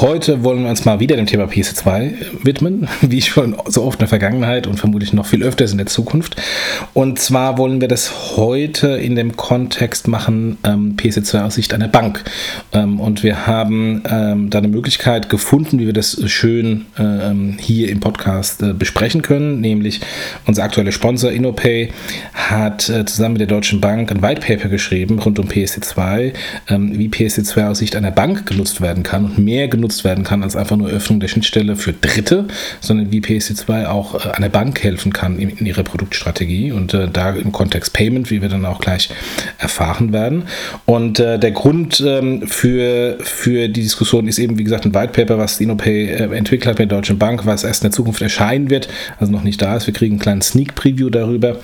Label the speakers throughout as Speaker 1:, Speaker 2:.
Speaker 1: Heute wollen wir uns mal wieder dem Thema PS2 widmen, wie schon so oft in der Vergangenheit und vermutlich noch viel öfters in der Zukunft. Und zwar wollen wir das heute in dem Kontext machen, ähm, PS2 aus Sicht einer Bank. Ähm, und wir haben ähm, da eine Möglichkeit gefunden, wie wir das schön ähm, hier im Podcast äh, besprechen können, nämlich unser aktueller Sponsor InnoPay hat äh, zusammen mit der Deutschen Bank ein White Paper geschrieben rund um PSD2, ähm, wie PSD2 aus Sicht einer Bank genutzt werden kann und mehr genutzt genutzt werden kann als einfach nur Öffnung der Schnittstelle für Dritte, sondern wie PSD2 auch äh, einer Bank helfen kann in, in ihrer Produktstrategie und äh, da im Kontext Payment, wie wir dann auch gleich erfahren werden. Und äh, der Grund ähm, für, für die Diskussion ist eben, wie gesagt, ein White Paper, was InnoPay äh, entwickelt hat mit der Deutschen Bank, was erst in der Zukunft erscheinen wird, also noch nicht da ist. Wir kriegen einen kleinen Sneak Preview darüber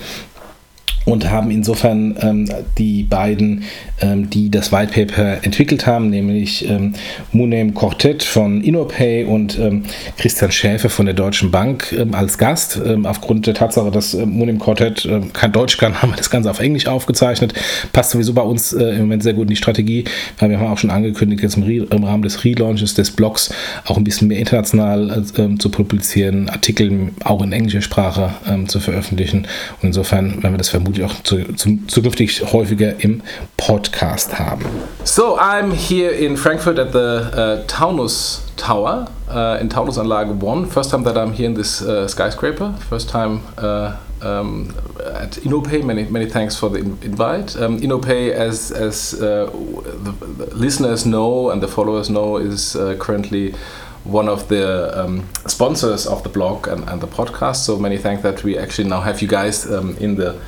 Speaker 1: und haben insofern ähm, die beiden, ähm, die das White Paper entwickelt haben, nämlich ähm, Munem Quartet von InnoPay und ähm, Christian Schäfer von der Deutschen Bank ähm, als Gast. Ähm, aufgrund der Tatsache, dass äh, Munem Quartet äh, kein Deutsch kann, haben wir das Ganze auf Englisch aufgezeichnet. Passt sowieso bei uns äh, im Moment sehr gut in die Strategie, weil wir haben auch schon angekündigt, jetzt im, im Rahmen des Relaunches des Blogs auch ein bisschen mehr international äh, zu publizieren, Artikel auch in englischer Sprache zu veröffentlichen. Und insofern werden wir das auch zu, zu, zukünftig häufiger im Podcast haben.
Speaker 2: So, I'm here in Frankfurt at the uh, Taunus Tower uh, in Taunusanlage 1. First time that I'm here in this uh, skyscraper. First time uh, um, at InnoPay. Many many thanks for the invite. Um, InnoPay, as as uh, the, the, listeners know and the followers know, is uh, currently one of the um, sponsors of the blog and, and the podcast. So many thanks that we actually now have you guys um, in the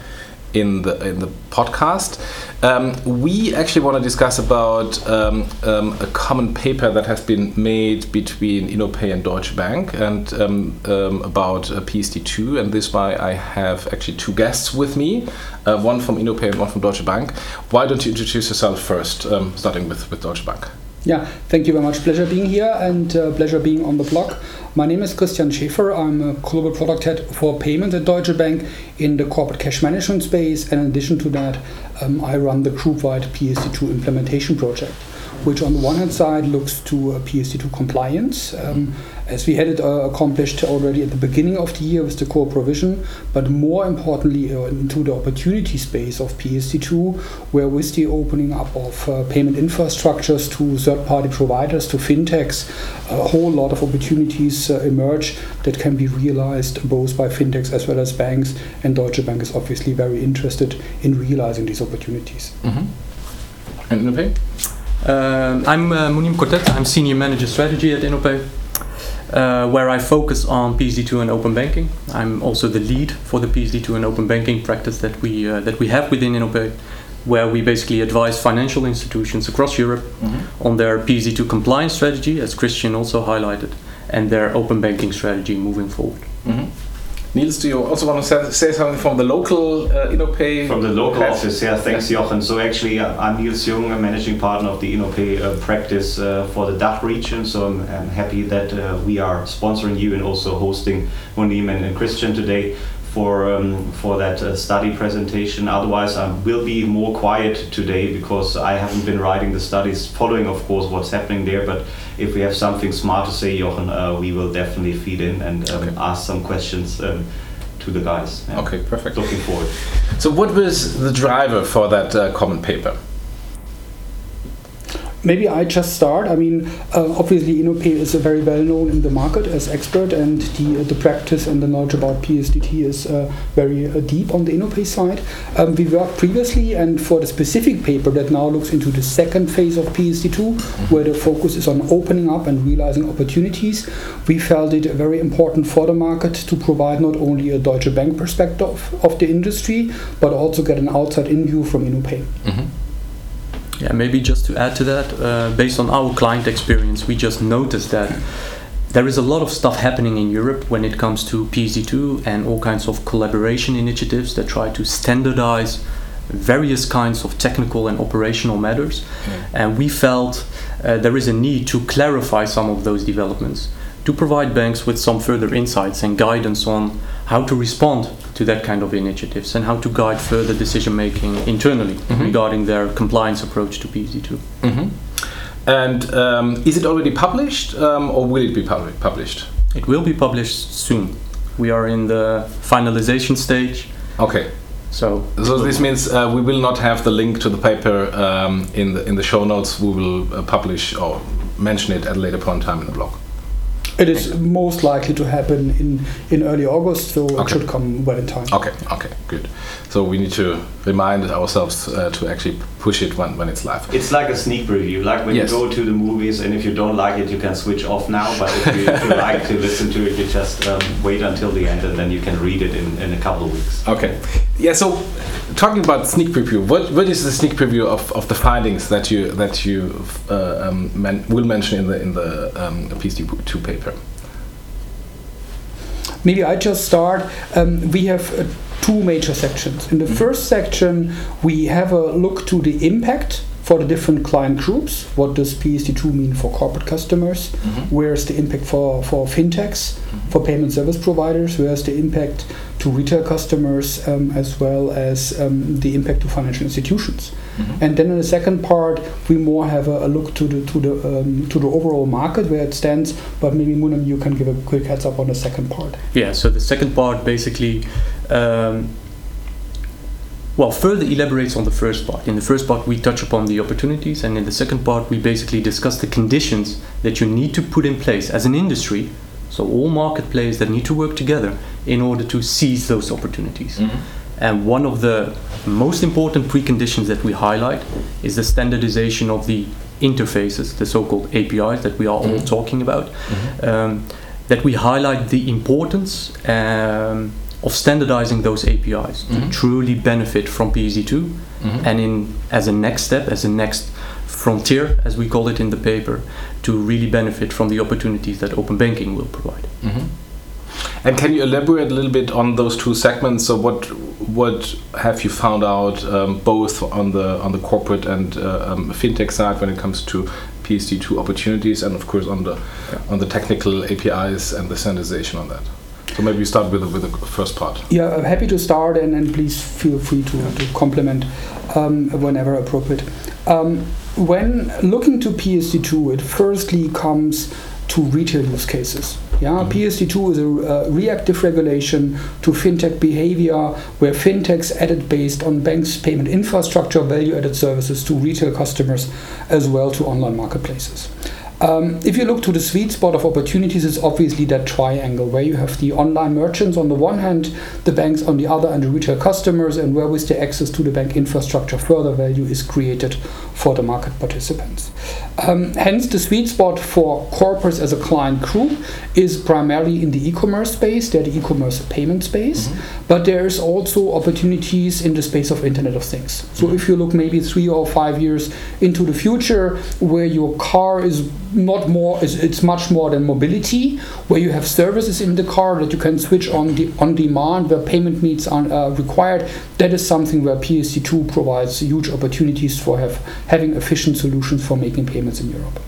Speaker 2: in the in the podcast. Um, we actually want to discuss about um, um, a common paper that has been made between InnoPay and Deutsche Bank, and um, um, about uh, PSD2. And this is why I have actually two guests with me, uh, one from InnoPay and one from Deutsche Bank. Why don't you introduce yourself first, um, starting with with Deutsche Bank?
Speaker 3: Yeah, thank you very much. Pleasure being here and uh, pleasure being on the blog. My name is Christian Schäfer. I'm a global product head for payments at Deutsche Bank in the corporate cash management space. And in addition to that, um, I run the group wide PSD2 implementation project which on the one hand side looks to uh, PSD2 compliance, um, as we had it uh, accomplished already at the beginning of the year with the core provision, but more importantly uh, into the opportunity space of PSD2, where with the opening up of uh, payment infrastructures to third-party providers, to fintechs, a whole lot of opportunities uh, emerge that can be realized both by fintechs as well as banks, and Deutsche Bank is obviously very interested in realizing these opportunities.
Speaker 2: Mm-hmm. And
Speaker 4: uh, I'm uh, Mounaim Cortet. I'm Senior Manager Strategy at InnoPay, uh, where I focus on PSD2 and open banking. I'm also the lead for the PSD2 and open banking practice that we uh, that we have within InnoPay, where we basically advise financial institutions across Europe mm-hmm. on their PSD2 compliance strategy, as Christian also highlighted, and their open banking strategy moving forward.
Speaker 2: Mm-hmm. Nils, do you also want to say, say something from the local uh, InnoPay?
Speaker 5: From the local head? office, yeah, thanks Jochen. So actually, uh, I'm Nils Jung, a managing partner of the InnoPay uh, practice uh, for the DACH region. So I'm, I'm happy that uh, we are sponsoring you and also hosting Mounaim and, and Christian today for um, for that uh, study presentation. Otherwise, I will be more quiet today because I haven't been writing the studies, following, of course, what's happening there. But if we have something smart to say, Jochen, uh, we will definitely feed in and um, okay. ask some questions. Um, to the guys.
Speaker 2: Yeah. Okay, perfect.
Speaker 5: Looking forward.
Speaker 2: So, what was the driver for that uh, common paper?
Speaker 3: Maybe I just start. I mean, uh, obviously, InnoPay is a very well known in the market as expert, and the uh, the practice and the knowledge about PSD2 is uh, very uh, deep on the InnoPay side. Um, we worked previously, and for the specific paper that now looks into the second phase of PSD2, mm-hmm. where the focus is on opening up and realizing opportunities, we felt it very important for the market to provide not only a Deutsche Bank perspective of the industry, but also get an outside-in view from InnoPay. Mm-hmm.
Speaker 4: Yeah, maybe just to add to that, uh, based on our client experience, we just noticed that there is a lot of stuff happening in Europe when it comes to PSD2 and all kinds of collaboration initiatives that try to standardize various kinds of technical and operational matters. And we felt uh, there is a need to clarify some of those developments to provide banks with some further insights and guidance on how to respond to that kind of initiatives and how to guide further decision making internally regarding their compliance approach to PSD2.
Speaker 2: And um, is it already published um, or will it be publi- published?
Speaker 4: It will be published soon. We are in the finalization stage,
Speaker 2: Okay.
Speaker 4: so
Speaker 2: So this means uh, we will not have the link to the paper um, in the in the show notes. We will uh, publish or mention it at a later point in time in the blog.
Speaker 3: It is most likely to happen in, in early August, so it should come well in time.
Speaker 2: Okay. Okay. Good. So we need to remind ourselves uh, to actually push it when, when it's live.
Speaker 5: It's like a sneak preview, like when
Speaker 2: Yes.
Speaker 5: you go to the movies, and if you don't like it, you can switch off now. But if you, if you like to listen to it, you just um, wait until the end, and then you can read it in, in a couple of weeks.
Speaker 2: Okay. Yeah. So talking about sneak preview, what what is the sneak preview of, of the findings that you that you uh, um, men, will mention in the in the um, PSD2 paper?
Speaker 3: Maybe I just start. Um, we have uh, two major sections. In the mm-hmm. first section, we have a look to the impact for the different client groups. What does PSD2 mean for corporate customers? Where's the impact for, for fintechs, for payment service providers? Where's the impact to retail customers um, as well as um, the impact to financial institutions? And then in the second part, we more have a, a look to the to the um, to the overall market where it stands. But maybe Mounaim, you can give a quick heads up on the second part.
Speaker 4: Yeah, so the second part basically, um, well, further elaborates on the first part. In the first part, we touch upon the opportunities, and in the second part, we basically discuss the conditions that you need to put in place as an industry. So, all market players that need to work together in order to seize those opportunities. And one of the most important preconditions that we highlight is the standardization of the interfaces, the so called APIs that we are all talking about. Um, that we highlight the importance um, of standardizing those APIs to truly benefit from PSD2 and in as a next step, as a next frontier, as we call it in the paper, to really benefit from the opportunities that open banking will provide.
Speaker 2: And can you elaborate a little bit on those two segments? So what what have you found out um, both on the on the corporate and uh, um, fintech side when it comes to PSD2 opportunities, and of course on the on the technical APIs and the standardization on that? So maybe you start with the, with the first part.
Speaker 3: Yeah, I'm happy to start, and, and please feel free to, to complement um, whenever appropriate. Um, when looking to PSD2, it firstly comes to retail use cases. Yeah, PSD2 is a uh, reactive regulation to fintech behavior, where fintechs added based on banks' payment infrastructure value-added services to retail customers, as well to online marketplaces. Um, if you look to the sweet spot of opportunities, it's obviously that triangle where you have the online merchants on the one hand, the banks on the other, and the retail customers, and where with the access to the bank infrastructure, further value is created for the market participants. Um, hence, the sweet spot for corporates as a client group is primarily in the e-commerce space, they're the e-commerce payment space, but there's also opportunities in the space of Internet of Things. So if you look maybe three or five years into the future, where your car is not more, is it's much more than mobility, where you have services in the car that you can switch on the on demand, where payment needs are uh, required. That is something where PSD2 provides huge opportunities for have having efficient solutions for making payments in Europe.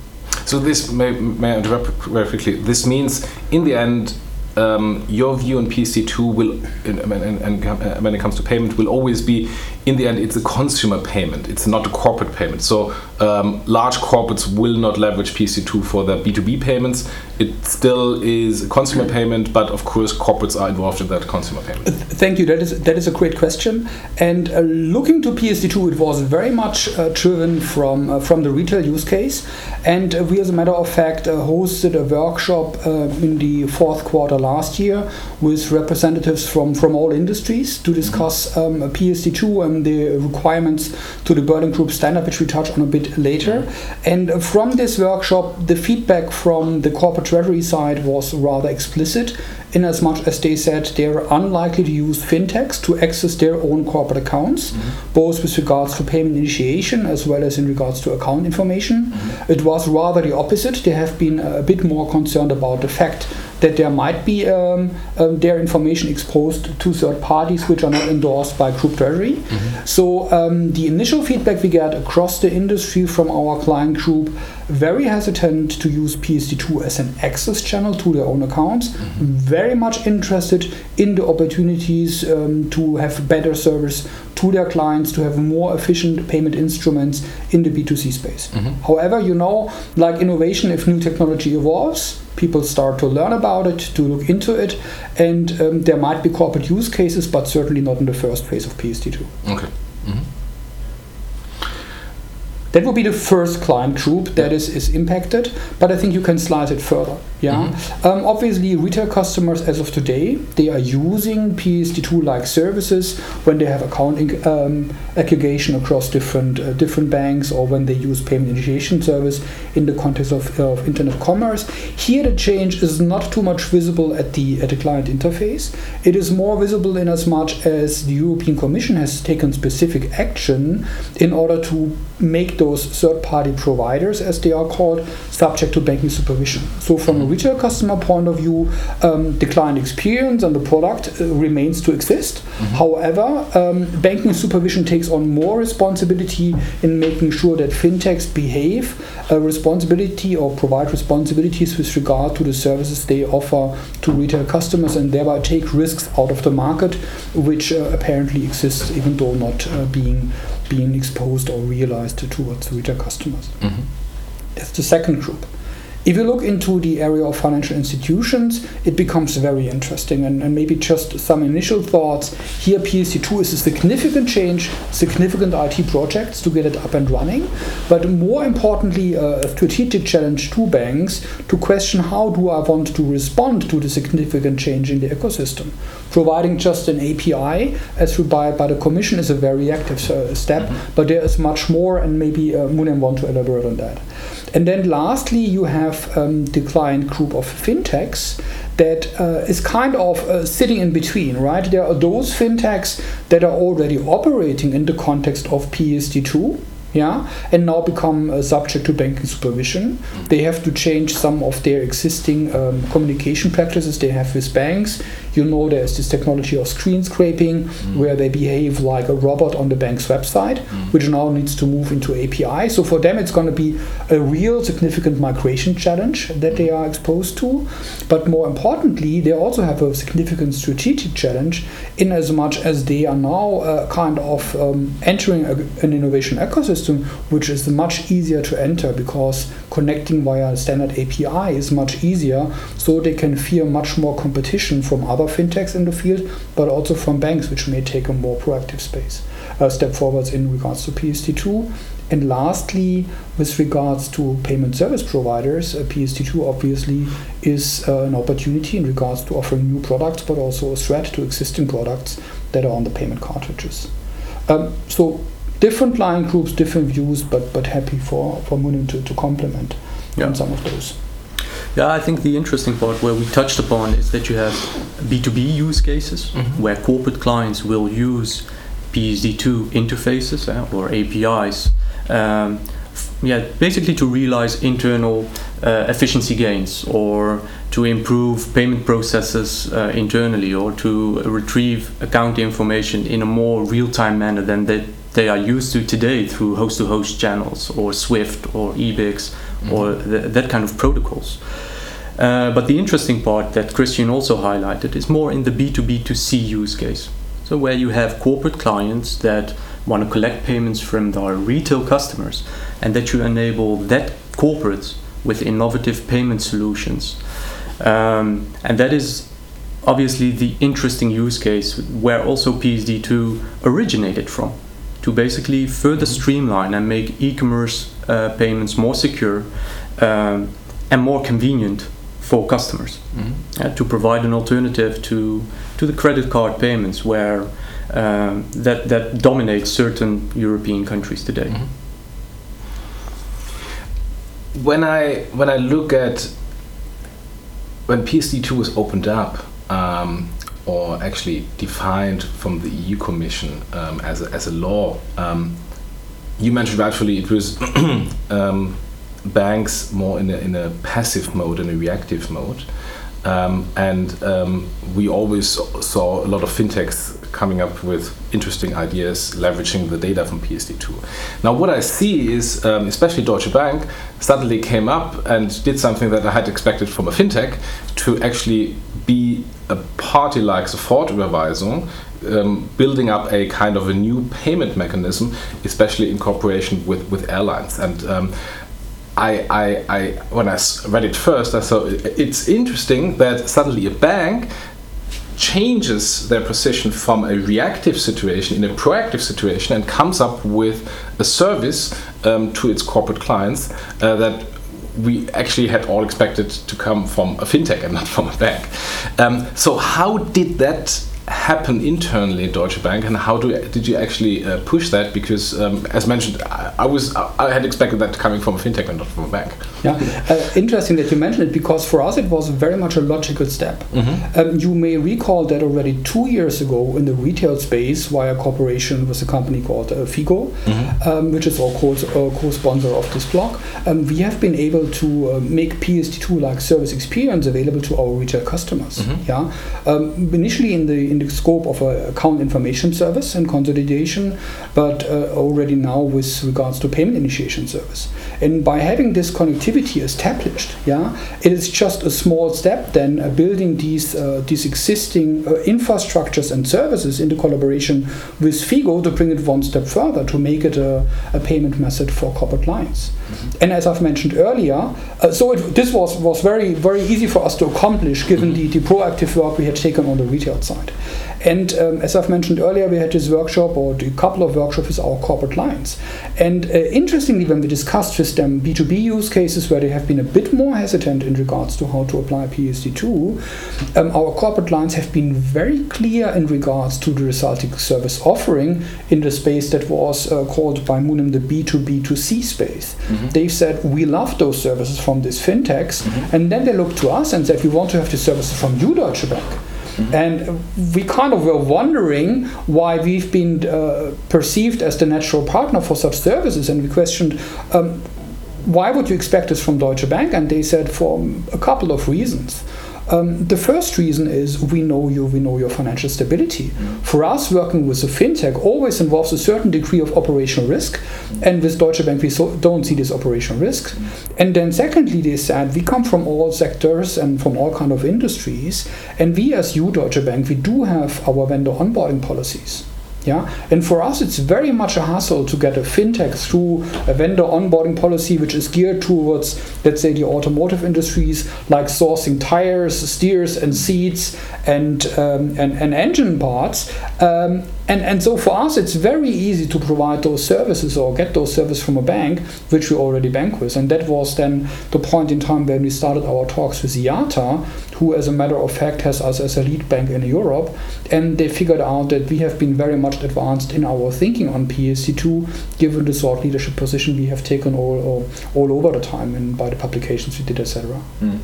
Speaker 2: So this may, may I interrupt very quickly. This means in the end. Um, your view on PSD2 will, and, when it comes to payment, will always be, in the end, it's a consumer payment. It's not a corporate payment. So um, large corporates will not leverage PSD2 for their B2B payments. It still is a consumer payment, but of course, corporates are involved in that consumer payment.
Speaker 3: Thank you. That is that is a great question. And uh, looking to PSD2, it was very much uh, driven from uh, from the retail use case. And uh, we, as a matter of fact, uh, hosted a workshop uh, in the fourth quarter last year with representatives from, from all industries to discuss um, PSD2 and the requirements to the Berlin Group standard, which we touch on a bit later. And from this workshop, the feedback from the corporate treasury side was rather explicit in as much as they said they're unlikely to use fintechs to access their own corporate accounts, mm-hmm. both with regards to payment initiation as well as in regards to account information. Mm-hmm. It was rather the opposite. They have been a bit more concerned about the fact that there might be um, um, their information exposed to third parties which are not endorsed by Group Treasury. Mm-hmm. So um, the initial feedback we get across the industry from our client group very hesitant to use PSD2 as an access channel to their own accounts, mm-hmm. Very much interested in the opportunities um, to have better service to their clients, to have more efficient payment instruments in the B2C space. Mm-hmm. However, you know, like innovation, if new technology evolves, people start to learn about it, to look into it, and um, there might be corporate use cases, but certainly not in the first phase of PSD2.
Speaker 2: Okay.
Speaker 3: That would be the first client group that is, is impacted, but I think you can slice it further. Yeah. Mm-hmm. Um, obviously, retail customers as of today they are using PSD2 like services when they have account um, aggregation across different uh, different banks or when they use payment initiation service in the context of, of internet commerce. Here, the change is not too much visible at the at the client interface. It is more visible in as much as the European Commission has taken specific action in order to make those third-party providers, as they are called, subject to banking supervision. So, from a retail customer point of view, um, the client experience and the product uh, remains to exist. Mm-hmm. However, um, banking supervision takes on more responsibility in making sure that fintechs behave a responsibility or provide responsibilities with regard to the services they offer to retail customers and thereby take risks out of the market, which uh, apparently exists even though not uh, being being exposed or realized towards retail customers. Mm-hmm. That's the second group. If you look into the area of financial institutions, it becomes very interesting. And, and maybe just some initial thoughts. Here, PSD2 is a significant change, significant IT projects to get it up and running. But more importantly, a strategic challenge to banks to question how do I want to respond to the significant change in the ecosystem. Providing just an API, as required by the Commission, is a very active uh, step, mm-hmm. but there is much more, and maybe uh, Mounaim want to elaborate on that. And then lastly, you have um, the client group of fintechs that uh, is kind of uh, sitting in between, right? There are those fintechs that are already operating in the context of PSD2 yeah, and now become uh, subject to banking supervision. Mm. They have to change some of their existing um, communication practices they have with banks. You know, there's this technology of screen scraping mm. where they behave like a robot on the bank's website, mm. which now needs to move into API. So for them, it's going to be a real significant migration challenge that they are exposed to. But more importantly, they also have a significant strategic challenge in as much as they are now uh, kind of um, entering a, an innovation ecosystem system, which is much easier to enter because connecting via standard API is much easier. So they can fear much more competition from other fintechs in the field, but also from banks, which may take a more proactive space uh, step forwards in regards to PSD2. And lastly, with regards to payment service providers, uh, PSD2 obviously is uh, an opportunity in regards to offering new products, but also a threat to existing products that are on the payment cartridges. Um, so different line groups, different views, but but happy for for Mounaim to, to complement yeah. on some of those.
Speaker 4: Yeah, I think the interesting part where we touched upon is that you have B2B use cases mm-hmm. where corporate clients will use PSD2 interfaces uh, or APIs. Um, yeah, basically to realize internal uh, efficiency gains or to improve payment processes uh, internally or to retrieve account information in a more real-time manner than they they are used to today through host to host channels or Swift or EBICS mm-hmm. or th- that kind of protocols. Uh, but the interesting part that Christian also highlighted is more in the B2B2C use case. So, where you have corporate clients that want to collect payments from their retail customers and that you enable that corporates with innovative payment solutions. Um, and that is obviously the interesting use case where also PSD2 originated from to basically further streamline and make e-commerce uh, payments more secure um, and more convenient for customers. Uh, to provide an alternative to to the credit card payments where um, that that dominates certain European countries today.
Speaker 2: when I when I look at when PSD2 was opened up um, or actually defined from the EU Commission um, as, a, as a law, um, you mentioned rightfully it was um, banks more in a, in a passive mode and a reactive mode. Um, and um, we always saw a lot of fintechs coming up with interesting ideas leveraging the data from PSD2. Now, what I see is, um, especially Deutsche Bank, suddenly came up and did something that I had expected from a fintech to actually be a party like Sofortüberweisung, um, building up a kind of a new payment mechanism, especially in cooperation with, with airlines. And um, I, I, I, when I read it first, I thought it's interesting that suddenly a bank changes their position from a reactive situation in a proactive situation and comes up with a service um, to its corporate clients uh, that we actually had all expected to come from a fintech and not from a bank. Um, so, how did that happen internally in Deutsche Bank, and how do did you actually uh, push that? Because, um, as mentioned, I, I, was I had expected that coming from a fintech and not from a bank.
Speaker 3: Yeah, uh, interesting that you mentioned it because for us it was very much a logical step. Mm-hmm. Um, you may recall that already two years ago in the retail space, via cooperation with a company called uh, Figo, mm-hmm. um, which is our co- co-sponsor of this blog, um, we have been able to uh, make PSD2 like service experience available to our retail customers. Mm-hmm. Yeah, um, initially in the in the scope of a account information service and consolidation, but uh, already now with regards to payment initiation service. And by having this connectivity established, yeah, it is just a small step then uh, building these uh, these existing uh, infrastructures and services into collaboration with Figo to bring it one step further to make it a, a payment method for corporate clients. Mm-hmm. And as I've mentioned earlier, uh, so it, this was was very very easy for us to accomplish given mm-hmm. the, the proactive work we had taken on the retail side. And um, as I've mentioned earlier, we had this workshop or a couple of workshops with our corporate clients. And uh, interestingly, when we discussed with them B2B use cases where they have been a bit more hesitant in regards to how to apply PSD2, um, our corporate clients have been very clear in regards to the resulting service offering in the space that was uh, called by Mounaim the B2B2C space. Mm-hmm. They said, we love those services from these fintechs. Mm-hmm. And then they looked to us and said, we want to have the services from you, Deutsche Bank. Mm-hmm. And we kind of were wondering why we've been uh, perceived as the natural partner for such services, and we questioned. Um, why would you expect this from Deutsche Bank? And they said for a couple of reasons. Um, the first reason is we know you, we know your financial stability. For us, working with a fintech always involves a certain degree of operational risk, and with Deutsche Bank, we so don't see this operational risk. And then, secondly, they said we come from all sectors and from all kind of industries, and we, as you, Deutsche Bank, we do have our vendor onboarding policies. Yeah, and for us, it's very much a hassle to get a fintech through a vendor onboarding policy which is geared towards, let's say, the automotive industries, like sourcing tires, steers, and seats, and um, and, and engine parts. Um, and, and so for us, it's very easy to provide those services or get those services from a bank, which we already bank with. And that was then the point in time when we started our talks with IATA, who, as a matter of fact, has us as a lead bank in Europe. And they figured out that we have been very much advanced in our thinking on PSD2, given the thought leadership position we have taken all, all, all over the time and by the publications we did, etc. Mm.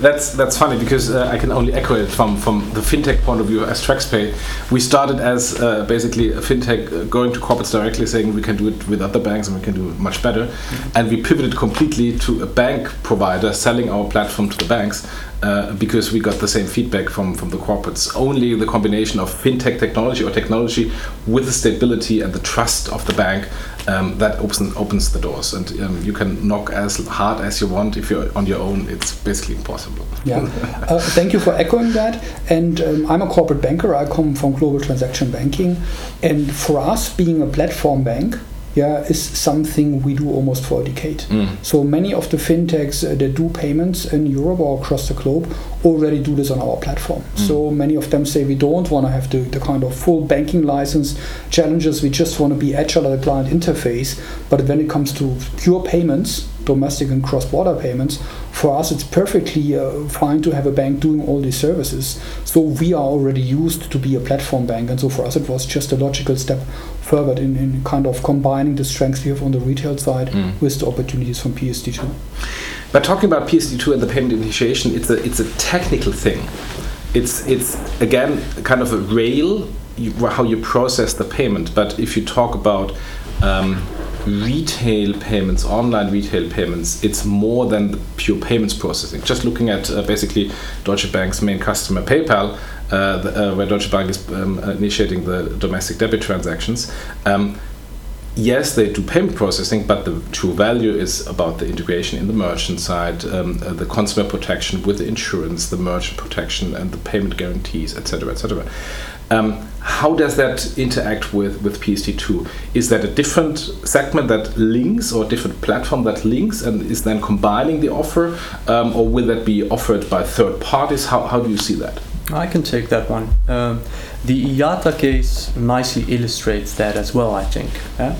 Speaker 2: That's that's funny because uh, I can only echo it from from the fintech point of view as TraxPay. We started as uh, basically a fintech uh, going to corporates directly, saying we can do it with other banks and we can do it much better, mm-hmm. and we pivoted completely to a bank provider selling our platform to the banks uh, because we got the same feedback from from the corporates. Only the combination of fintech technology or technology with the stability and the trust of the bank um, that opens opens the doors, and um, you can knock as hard as you want. If you're on your own, it's basically impossible.
Speaker 3: Yeah, uh, thank you for echoing that. And um, I'm a corporate banker. I come from global transaction banking, and for us, being a platform bank, yeah, is something we do almost for a decade. Mm. So many of the fintechs uh, that do payments in Europe or across the globe already do this on our platform. Mm. So many of them say we don't want to have the, the kind of full banking license challenges. We just want to be agile at the client interface. But when it comes to pure payments, domestic and cross-border payments. For us, it's perfectly uh, fine to have a bank doing all these services. So we are already used to be a platform bank, and so for us, it was just a logical step further in, in kind of combining the strengths we have on the retail side
Speaker 2: Mm.
Speaker 3: with the opportunities from PSD2.
Speaker 2: But talking about PSD2 and the payment initiation, it's a it's a technical thing. It's it's again kind of a rail you, how you process the payment. But if you talk about um, retail payments, online retail payments, it's more than the pure payments processing. Just looking at uh, basically Deutsche Bank's main customer, PayPal, the, uh, where Deutsche Bank is um, initiating the domestic debit transactions. Um, yes, they do payment processing, but the true value is about the integration in the merchant side, um, uh, the consumer protection with the insurance, the merchant protection, and the payment guarantees, etc., etc. Um, how does that interact with, with PSD2? Is that a different segment that links or a different platform that links and is then combining the offer? Um, or will that be offered by third parties? How, how do you see that?
Speaker 4: I can take that one. Um, the IATA case nicely illustrates that as well, I think. eh?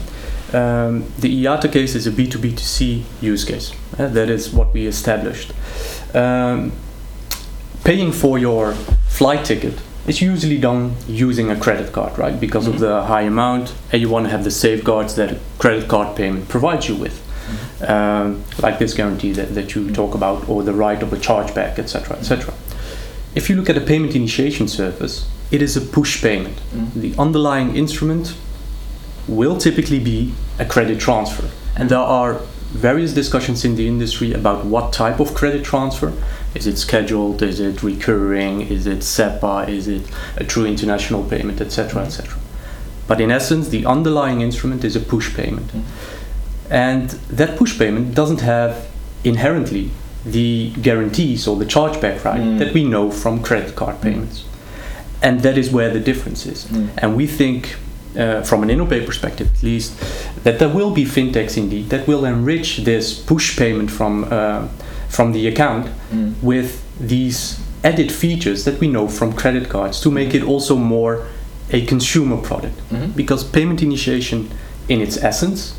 Speaker 4: Um, the IATA case is a B2B2C use case. eh? That is what we established. Um, paying for your flight ticket is usually done using a credit card, right? Because of the high amount, and you want to have the safeguards that a credit card payment provides you with. Um, like this guarantee that, that you talk about, or the right of a chargeback, etc., etc. If you look at a payment initiation service, it is a push payment. Mm. The underlying instrument will typically be a credit transfer. And there are various discussions in the industry about what type of credit transfer. Is it scheduled? Is it recurring? Is it SEPA? Is it a true international payment, etc., etc. Mm. But in essence, the underlying instrument is a push payment. Mm. And that push payment doesn't have inherently the guarantees or the chargeback right
Speaker 2: Mm.
Speaker 4: that we know from credit card payments. And that is where the difference is.
Speaker 2: Mm.
Speaker 4: And we think, uh, from an InnoPay perspective at least, that there will be fintechs indeed that will enrich this push payment from, uh, from the account
Speaker 2: Mm.
Speaker 4: with these added features that we know from credit cards to make it also more a consumer product.
Speaker 2: Mhm.
Speaker 4: Because payment initiation, in its essence,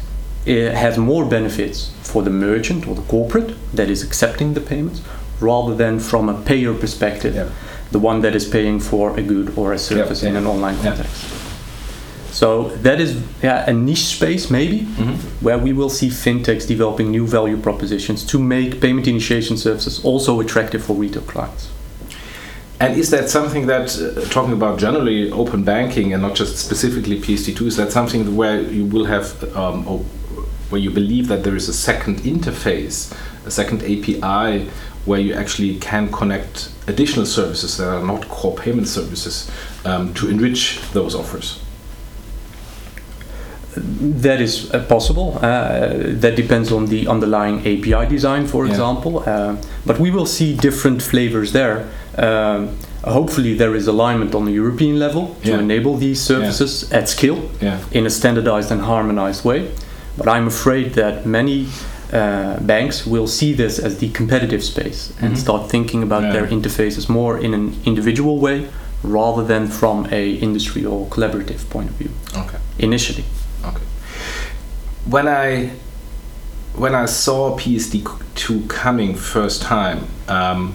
Speaker 4: has more benefits for the merchant or the corporate that is accepting the payments rather than from a payer perspective,
Speaker 2: Yeah.
Speaker 4: the one that is paying for a good or a service in
Speaker 2: yeah.
Speaker 4: an online
Speaker 2: Yeah.
Speaker 4: context. So that is yeah, a niche space maybe
Speaker 2: Mhm.
Speaker 4: where we will see fintechs developing new value propositions to make payment initiation services also attractive for retail clients.
Speaker 2: And is that something that, uh, talking about generally open banking and not just specifically PSD2, is that something where you will have, um, where you believe that there is a second interface, a second API, where you actually can connect additional services that are not core payment services um, to enrich those offers?
Speaker 4: That is uh, possible. Uh, that depends on the underlying API design, for
Speaker 2: Yeah.
Speaker 4: example. Uh, but we will see different flavors there. Um, hopefully, there is alignment on the European level to
Speaker 2: Yeah.
Speaker 4: enable these services at scale
Speaker 2: Yeah.
Speaker 4: in a standardized and harmonized way. But I'm afraid that many uh, banks will see this as the competitive space and
Speaker 2: Mhm.
Speaker 4: start thinking about
Speaker 2: Yeah.
Speaker 4: their interfaces more in an individual way rather than from a industry or collaborative point of view
Speaker 2: Okay.
Speaker 4: initially.
Speaker 2: Okay. When I when I saw PSD2 coming first time, um,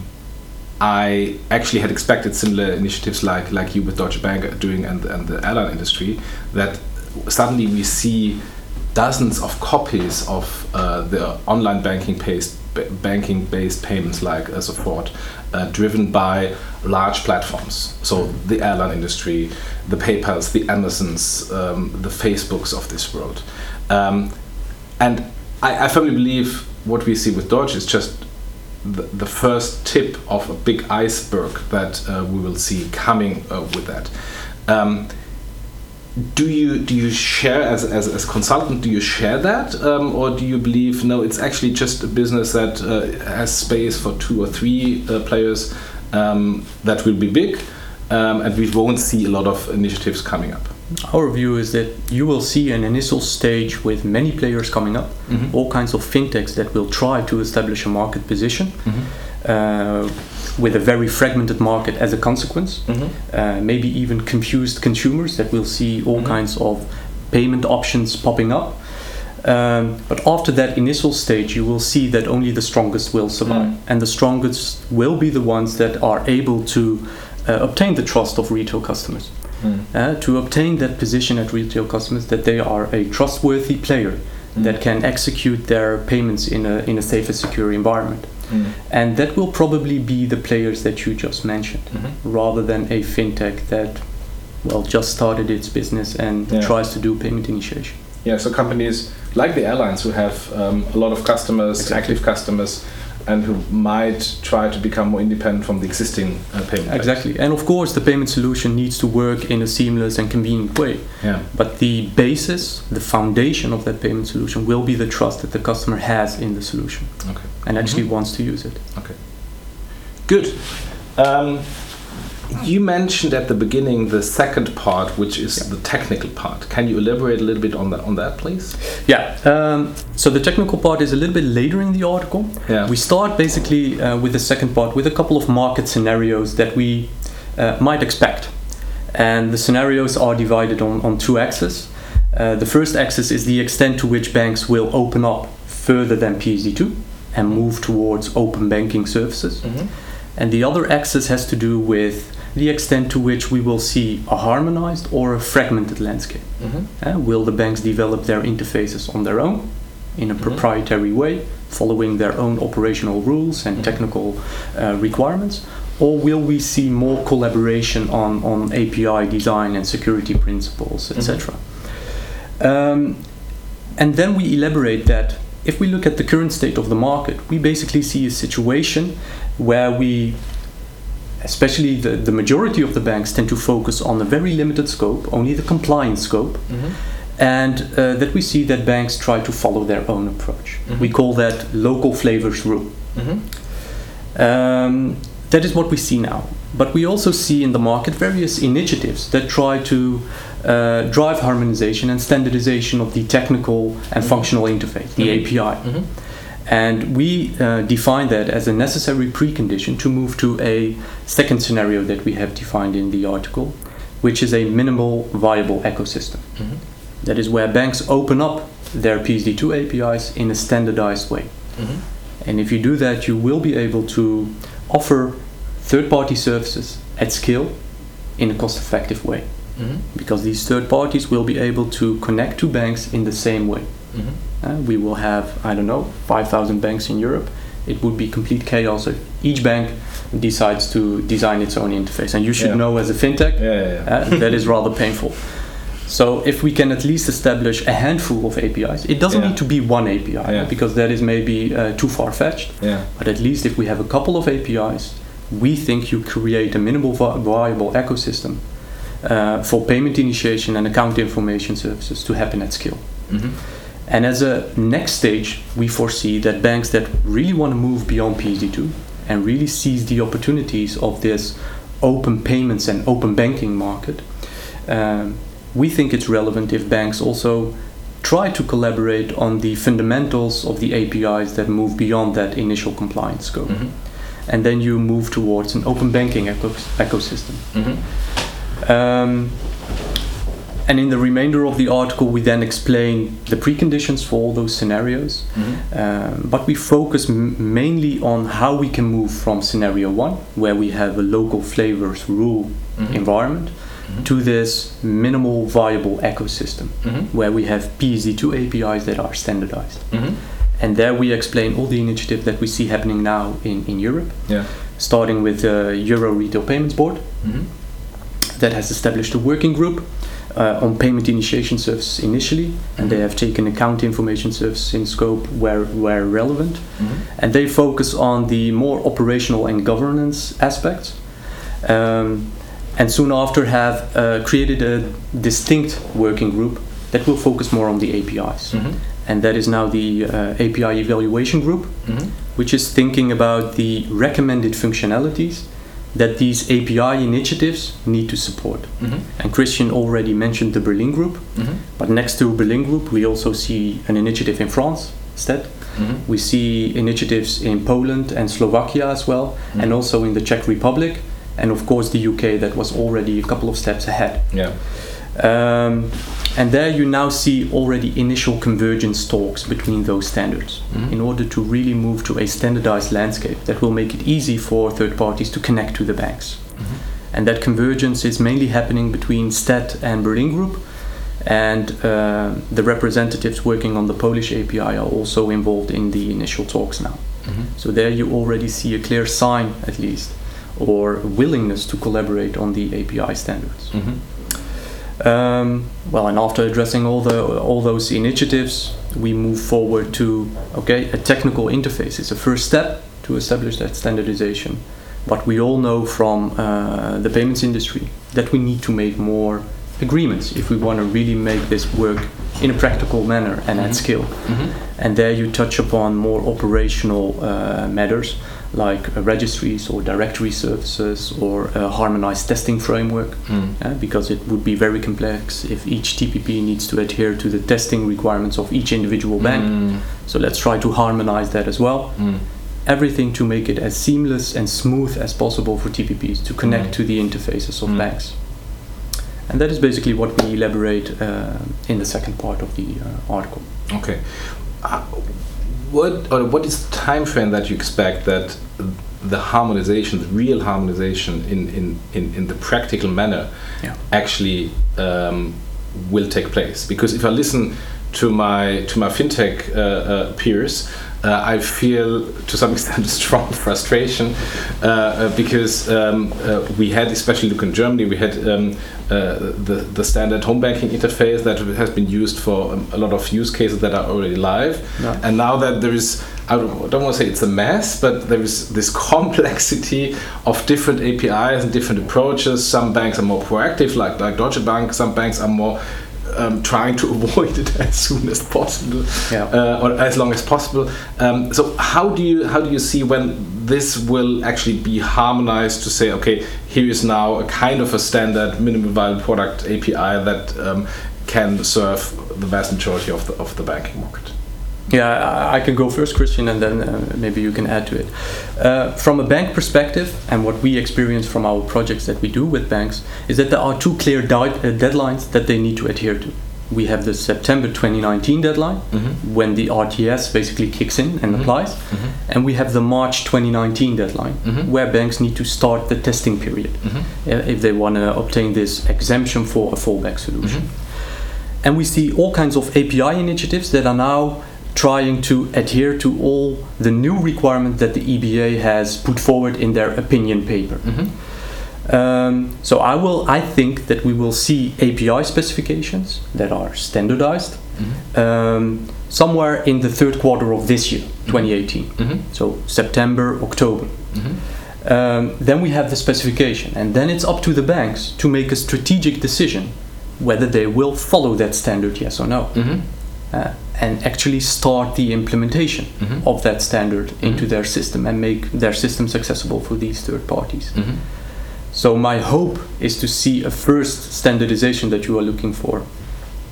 Speaker 2: I actually had expected similar initiatives like like you with Deutsche Bank doing and and the airline industry that suddenly we see dozens of copies of uh, the online banking based banking based payments like uh, Sofort uh, driven by large platforms so the airline industry the paypals the amazons um, the facebooks of this world um, and I, I firmly believe what we see with Deutsche is just the, the first tip of a big iceberg that uh, we will see coming uh, with that. Um, do you do you share as, as, as consultant do you share that um, or do you believe no it's actually just a business that uh, has space for two or three uh, players um, that will be big um, and we won't see a lot of initiatives coming up?
Speaker 4: Our view is that you will see an initial stage with many players coming up,
Speaker 2: Mhm.
Speaker 4: all kinds of fintechs that will try to establish a market position uh, with a very fragmented market as a consequence. Uh, maybe even confused consumers that will see all
Speaker 2: Mhm.
Speaker 4: kinds of payment options popping up. Um, but after that initial stage, you will see that only the strongest will survive,
Speaker 1: Mm.
Speaker 4: and the strongest will be the ones that are able to uh, obtain the trust of retail customers.
Speaker 1: Mm.
Speaker 4: Uh, to obtain that position at retail customers, that they are a trustworthy player
Speaker 1: Mm.
Speaker 4: that can execute their payments in a in a safe and secure environment,
Speaker 1: Mm.
Speaker 4: and that will probably be the players that you just mentioned,
Speaker 1: Mhm.
Speaker 4: rather than a fintech that, well, just started its business and
Speaker 1: Yeah.
Speaker 4: tries to do payment initiation.
Speaker 1: Yeah, so companies like the airlines who have um, a lot of customers,
Speaker 4: Exactly.
Speaker 1: active customers, and who might try to become more independent from the existing uh, payment.
Speaker 4: Exactly, and of course, the payment solution needs to work in a seamless and convenient way.
Speaker 1: Yeah.
Speaker 4: But the basis, the foundation of that payment solution will be the trust that the customer has in the solution
Speaker 1: Okay.
Speaker 4: and actually
Speaker 1: Mhm.
Speaker 4: wants to use it. Okay.
Speaker 1: Good. Um, you mentioned at the beginning the second part, which is the technical part. Can you elaborate a little bit on that, on that, please?
Speaker 4: Yeah, um, so the technical part is a little bit later in the article.
Speaker 1: Yeah.
Speaker 4: We start basically uh, with the second part with a couple of market scenarios that we uh, might expect. And the scenarios are divided on, on two axes. Uh, the first axis is the extent to which banks will open up further than PSD2 and move towards open banking services.
Speaker 1: Mhm.
Speaker 4: And the other axis has to do with the extent to which we will see a harmonized or a fragmented landscape.
Speaker 1: Mhm.
Speaker 4: Uh, will the banks develop their interfaces on their own in a
Speaker 1: Mhm.
Speaker 4: proprietary way, following their own operational rules and
Speaker 1: Mhm.
Speaker 4: technical uh, requirements? Or will we see more collaboration on, on API design and security principles, etc.? Um, and then we elaborate that if we look at the current state of the market, we basically see a situation where we, especially the, the majority of the banks, tend to focus on a very limited scope, only the compliance scope,
Speaker 1: Mhm.
Speaker 4: and uh, that we see that banks try to follow their own approach.
Speaker 1: Mhm.
Speaker 4: We call that local flavors rule.
Speaker 1: Mhm.
Speaker 4: Um, that is what we see now. But we also see in the market various initiatives that try to uh, drive harmonization and standardization of the technical and functional interface, the
Speaker 1: Mhm.
Speaker 4: API. And we uh, define that as a necessary precondition to move to a second scenario that we have defined in the article, which is a minimal viable ecosystem.
Speaker 1: Mhm.
Speaker 4: That is where banks open up their PSD2 APIs in a standardized way.
Speaker 1: Mhm.
Speaker 4: And if you do that, you will be able to offer third party services at scale in a cost effective way.
Speaker 1: Mhm.
Speaker 4: Because these third parties will be able to connect to banks in the same way. Uh, we will have, I don't know, 5,000 banks in Europe. It would be complete chaos if each bank decides to design its own interface. And you should
Speaker 1: Yeah.
Speaker 4: know as a fintech,
Speaker 1: Yeah, yeah,
Speaker 4: uh, that is rather painful. So if we can at least establish a handful of APIs, it doesn't
Speaker 1: Yeah.
Speaker 4: need to be one API
Speaker 1: Yeah.
Speaker 4: because that is maybe uh, too far fetched.
Speaker 1: yeah.
Speaker 4: But at least if we have a couple of APIs, we think you create a minimal viable ecosystem uh, for payment initiation and account information services to happen at scale.
Speaker 1: Mhm.
Speaker 4: And as a next stage, we foresee that banks that really want to move beyond PSD2 and really seize the opportunities of this open payments and open banking market, um, we think it's relevant if banks also try to collaborate on the fundamentals of the APIs that move beyond that initial compliance scope.
Speaker 1: Mhm.
Speaker 4: And then you move towards an open banking ecos- ecosystem.
Speaker 1: Mhm.
Speaker 4: Um, and in the remainder of the article, we then explain the preconditions for all those scenarios.
Speaker 1: Mhm.
Speaker 4: Um, but we focus m- mainly on how we can move from scenario one, where we have a local flavors rule
Speaker 1: Mhm.
Speaker 4: environment,
Speaker 1: Mhm.
Speaker 4: to this minimal viable ecosystem,
Speaker 1: Mhm.
Speaker 4: where we have PSD2 APIs that are standardized.
Speaker 1: Mhm.
Speaker 4: And there we explain all the initiatives that we see happening now in, in Europe,
Speaker 1: Yeah.
Speaker 4: starting with the Euro Retail Payments Board,
Speaker 1: Mhm.
Speaker 4: that has established a working group uh, on payment initiation services initially, and they have taken account information services in scope where, where relevant.
Speaker 1: Mhm.
Speaker 4: And they focus on the more operational and governance aspects. Um, and soon after have uh, created a distinct working group that will focus more on the APIs.
Speaker 1: Mhm.
Speaker 4: And that is now the uh, API evaluation group,
Speaker 1: Mhm.
Speaker 4: which is thinking about the recommended functionalities that these API initiatives need to support.
Speaker 1: Mhm.
Speaker 4: And Christian already mentioned the Berlin Group,
Speaker 1: Mhm.
Speaker 4: but next to Berlin Group, we also see an initiative in France instead.
Speaker 1: Mhm.
Speaker 4: We see initiatives in Poland and Slovakia as well, and
Speaker 1: Mhm.
Speaker 4: also in the Czech Republic, and of course the UK that was already a couple of steps ahead.
Speaker 1: Yeah.
Speaker 4: Um, and there you now see already initial convergence talks between those standards
Speaker 2: Mhm.
Speaker 4: in order to really move to a standardized landscape that will make it easy for third parties to connect to the banks. And that convergence is mainly happening between STET and Berlin Group. And uh, the representatives working on the Polish API are also involved in the initial talks now.
Speaker 2: Mhm.
Speaker 4: So there you already see a clear sign, at least, or willingness to collaborate on the API standards. Um, well, and after addressing all the all those initiatives, we move forward to okay, a technical interface is a first step to establish that standardization. But we all know from uh, the payments industry that we need to make more agreements if we want to really make this work in a practical manner and
Speaker 2: Mhm.
Speaker 4: at scale.
Speaker 2: Mhm.
Speaker 4: And there you touch upon more operational uh, matters like uh, registries or directory services or a harmonized testing framework
Speaker 2: Mm.
Speaker 4: because it would be very complex if each TPP needs to adhere to the testing requirements of each individual bank.
Speaker 2: Mm.
Speaker 4: So let's try to harmonize that as well.
Speaker 2: Mm.
Speaker 4: Everything to make it as seamless and smooth as possible for TPPs to connect
Speaker 2: Mm.
Speaker 4: to the interfaces of
Speaker 2: Mm.
Speaker 4: banks. And that is basically what we elaborate uh, in the second part of the uh, article.
Speaker 2: Okay. Uh, what or what is the time frame that you expect that the harmonization, the real harmonization in, in, in, in the practical manner
Speaker 4: Yeah.
Speaker 2: actually um, will take place? Because if I listen to my to my fintech uh, uh, peers, uh, I feel to some extent a strong frustration uh, uh, because um, uh, we had, especially look in Germany, we had um, uh, the the standard home banking interface that has been used for um, a lot of use cases that are already live,
Speaker 4: Yeah.
Speaker 2: and now that there is. I don't, don't want to say it's a mess, but there is this complexity of different APIs and different approaches. Some banks are more proactive, like like Deutsche Bank. Some banks are more um, trying to avoid it as soon as possible,
Speaker 4: Yeah.
Speaker 2: uh, or as long as possible. Um, so how do you how do you see when this will actually be harmonized to say, okay, here is now a kind of a standard minimum viable product API that um, can serve the vast majority of the of the banking market.
Speaker 4: Yeah, I- can go first, Christian, and then uh, maybe you can add to it. Uh, from a bank perspective, and what we experience from our projects that we do with banks, is that there are two clear di- uh, deadlines that they need to adhere to. We have the September 2019 deadline,
Speaker 2: Mhm.
Speaker 4: when the RTS basically kicks in and
Speaker 2: Mhm.
Speaker 4: applies, and we have the March 2019 deadline,
Speaker 2: Mhm.
Speaker 4: where banks need to start the testing period
Speaker 2: Mhm.
Speaker 4: uh, if they want to obtain this exemption for a fallback solution.
Speaker 2: Mhm.
Speaker 4: And we see all kinds of API initiatives that are now trying to adhere to all the new requirements that the EBA has put forward in their opinion paper.
Speaker 2: Mhm.
Speaker 4: Um, so I will, I think that we will see API specifications that are standardized
Speaker 2: Mhm.
Speaker 4: um, somewhere in the third quarter of this year, 2018.
Speaker 2: Mhm.
Speaker 4: So September, October.
Speaker 2: Mhm.
Speaker 4: Um, then we have the specification, and then it's up to the banks to make a strategic decision whether they will follow that standard, yes or no,
Speaker 2: Mhm.
Speaker 4: Uh, and actually start the implementation
Speaker 2: Mhm.
Speaker 4: of that standard into
Speaker 2: Mhm.
Speaker 4: their system and make their systems accessible for these third parties.
Speaker 2: Mhm.
Speaker 4: So my hope is to see a first standardization that you are looking for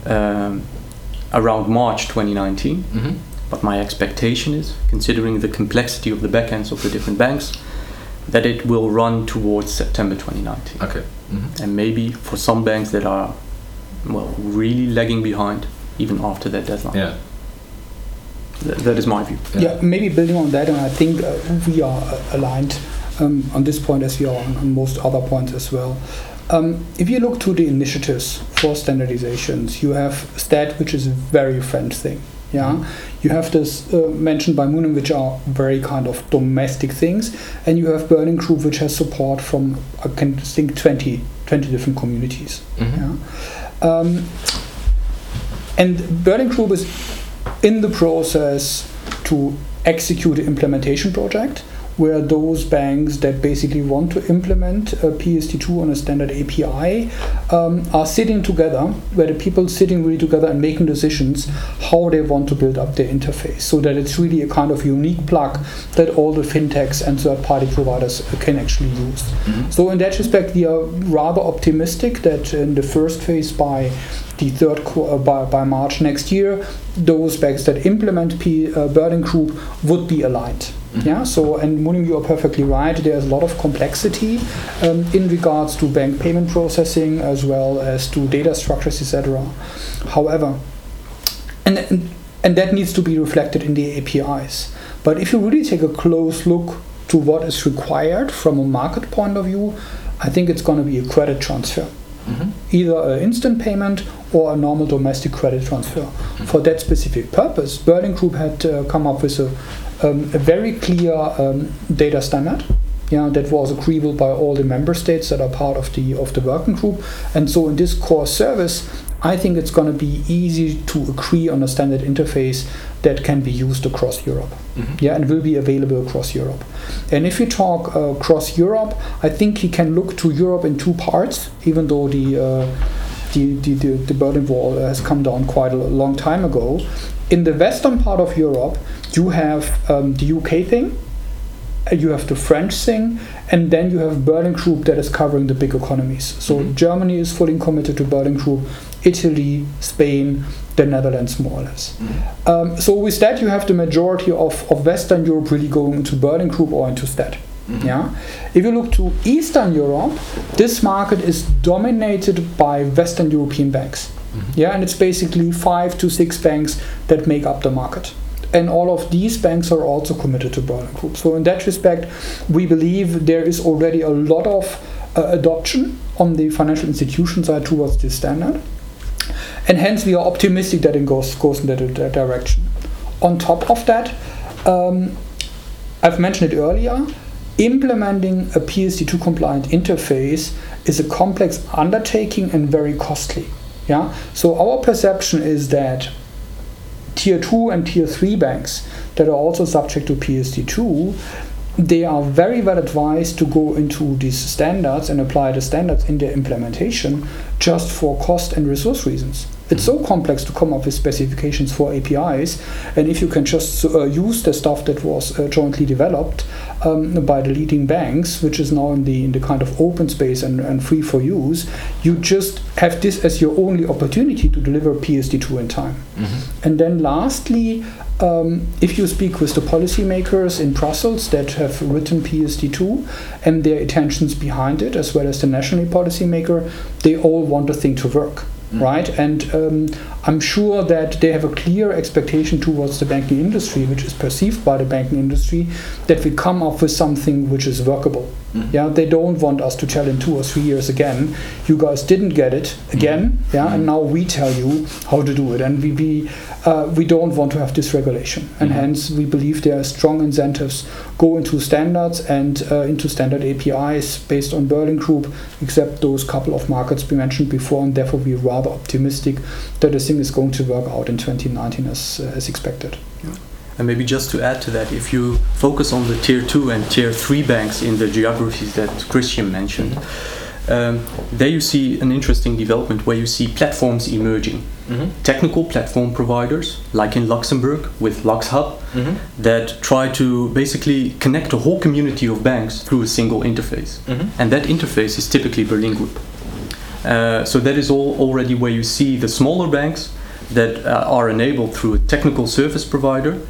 Speaker 4: um, around March 2019.
Speaker 2: Mhm.
Speaker 4: But my expectation is, considering the complexity of the backends of the different banks, that it will run towards September 2019.
Speaker 2: Okay. Mhm.
Speaker 4: And maybe for some banks that are, well, really lagging behind, even after that deadline.
Speaker 2: Yeah.
Speaker 4: Th- that is my view.
Speaker 3: Yeah, maybe building on that, and I think uh, we are uh, aligned um, on this point as we are on, on most other points as well. Um, if you look to the initiatives for standardizations, you have STET, which is a very French thing. Yeah, you have this uh, mentioned by Mounaim, which are very kind of domestic things, and you have Berlin Group, which has support from I can think 20, 20 different communities.
Speaker 2: Mhm.
Speaker 3: Yeah. Um, and Berlin Group is in the process to execute an implementation project where those banks that basically want to implement a PSD2 on a standard API um, are sitting together, where the people sitting really together and making decisions how they want to build up their interface, so that it's really a kind of unique plug that all the fintechs and third-party providers can actually use.
Speaker 2: Mhm.
Speaker 3: So in that respect, we are rather optimistic that in the first phase by the third qu- uh, by, by March next year, those banks that implement P, uh, Berlin Group would be aligned. Mm-hmm. Yeah. So, and Mounaim, you are perfectly right. There's a lot of complexity um, in regards to bank payment processing as well as to data structures, etc. However, and and that needs to be reflected in the APIs. But if you really take a close look to what is required from a market point of view, I think it's going to be a credit transfer. Mm-hmm. Either an instant payment or a normal domestic credit transfer. Mm-hmm. For that specific purpose, Berlin Group had uh, come up with a, um, a very clear um, data standard. Yeah, that was agreeable by all the member states that are part of the of the working group, and so in this core service, I think it's going to be easy to agree on a standard interface that can be used across Europe. Mm-hmm. Yeah, and will be available across Europe. And if you talk uh, across Europe, I think you can look to Europe in two parts, even though the uh, the, the, the, the Berlin Wall has come down quite a long time ago. In the western part of Europe, you have um, the UK thing, you have the French thing, and then you have Berlin Group that is covering the big economies. So mm-hmm. Germany is fully committed to Berlin Group, Italy, Spain, the Netherlands, more or less. Mm-hmm. Um, so with that, you have the majority of, of Western Europe really going into Berlin Group or into STET. Mm-hmm. Yeah. If you look to Eastern Europe, this market is dominated by Western European banks. Mm-hmm. Yeah, and it's basically five to six banks that make up the market and all of these banks are also committed to Berlin Group. So in that respect, we believe there is already a lot of uh, adoption on the financial institution side towards this standard, and hence we are optimistic that it goes goes in that, that direction. On top of that, um, I've mentioned it earlier. Implementing a PSD2 compliant interface is a complex undertaking and very costly. Yeah. So our perception is that tier 2 and tier 3 banks that are also subject to PSD2, they are very well advised to go into these standards and apply the standards in their implementation just for cost and resource reasons. It's so complex to come up with specifications for APIs, and if you can just uh, use the stuff that was uh, jointly developed um, by the leading banks, which is now in the in the kind of open space and, and free for use, you just have this as your only opportunity to deliver PSD2 in time. Mm-hmm. And then lastly, um, if you speak with the policymakers in Brussels that have written PSD2 and their intentions behind it, as well as the national policymaker, they all want the thing to work. Mm. right? And um, I'm sure that they have a clear expectation towards the banking industry, which is perceived by the banking industry, that we come up with something which is workable. Mm-hmm. Yeah, they don't want us to tell in two or three years again, you guys didn't get it again. Mm-hmm. Yeah, and now we tell you how to do it, and we we, uh, we don't want to have this regulation, and mm-hmm. hence we believe there are strong incentives go into standards and uh, into standard APIs based on Berlin Group, except those couple of markets we mentioned before, and therefore we're rather optimistic that the thing is going to work out in 2019 as uh, as expected. Yeah.
Speaker 4: And maybe just to add to that, if you focus on the tier two and tier three banks in the geographies that Christian mentioned, um, there you see an interesting development where you see platforms emerging. Mm-hmm. Technical platform providers, like in Luxembourg with LuxHub, mm-hmm. that try to basically connect a whole community of banks through a single interface. Mm-hmm. And that interface is typically Berlin Group. Uh, so that is all already where you see the smaller banks that uh, are enabled through a technical service provider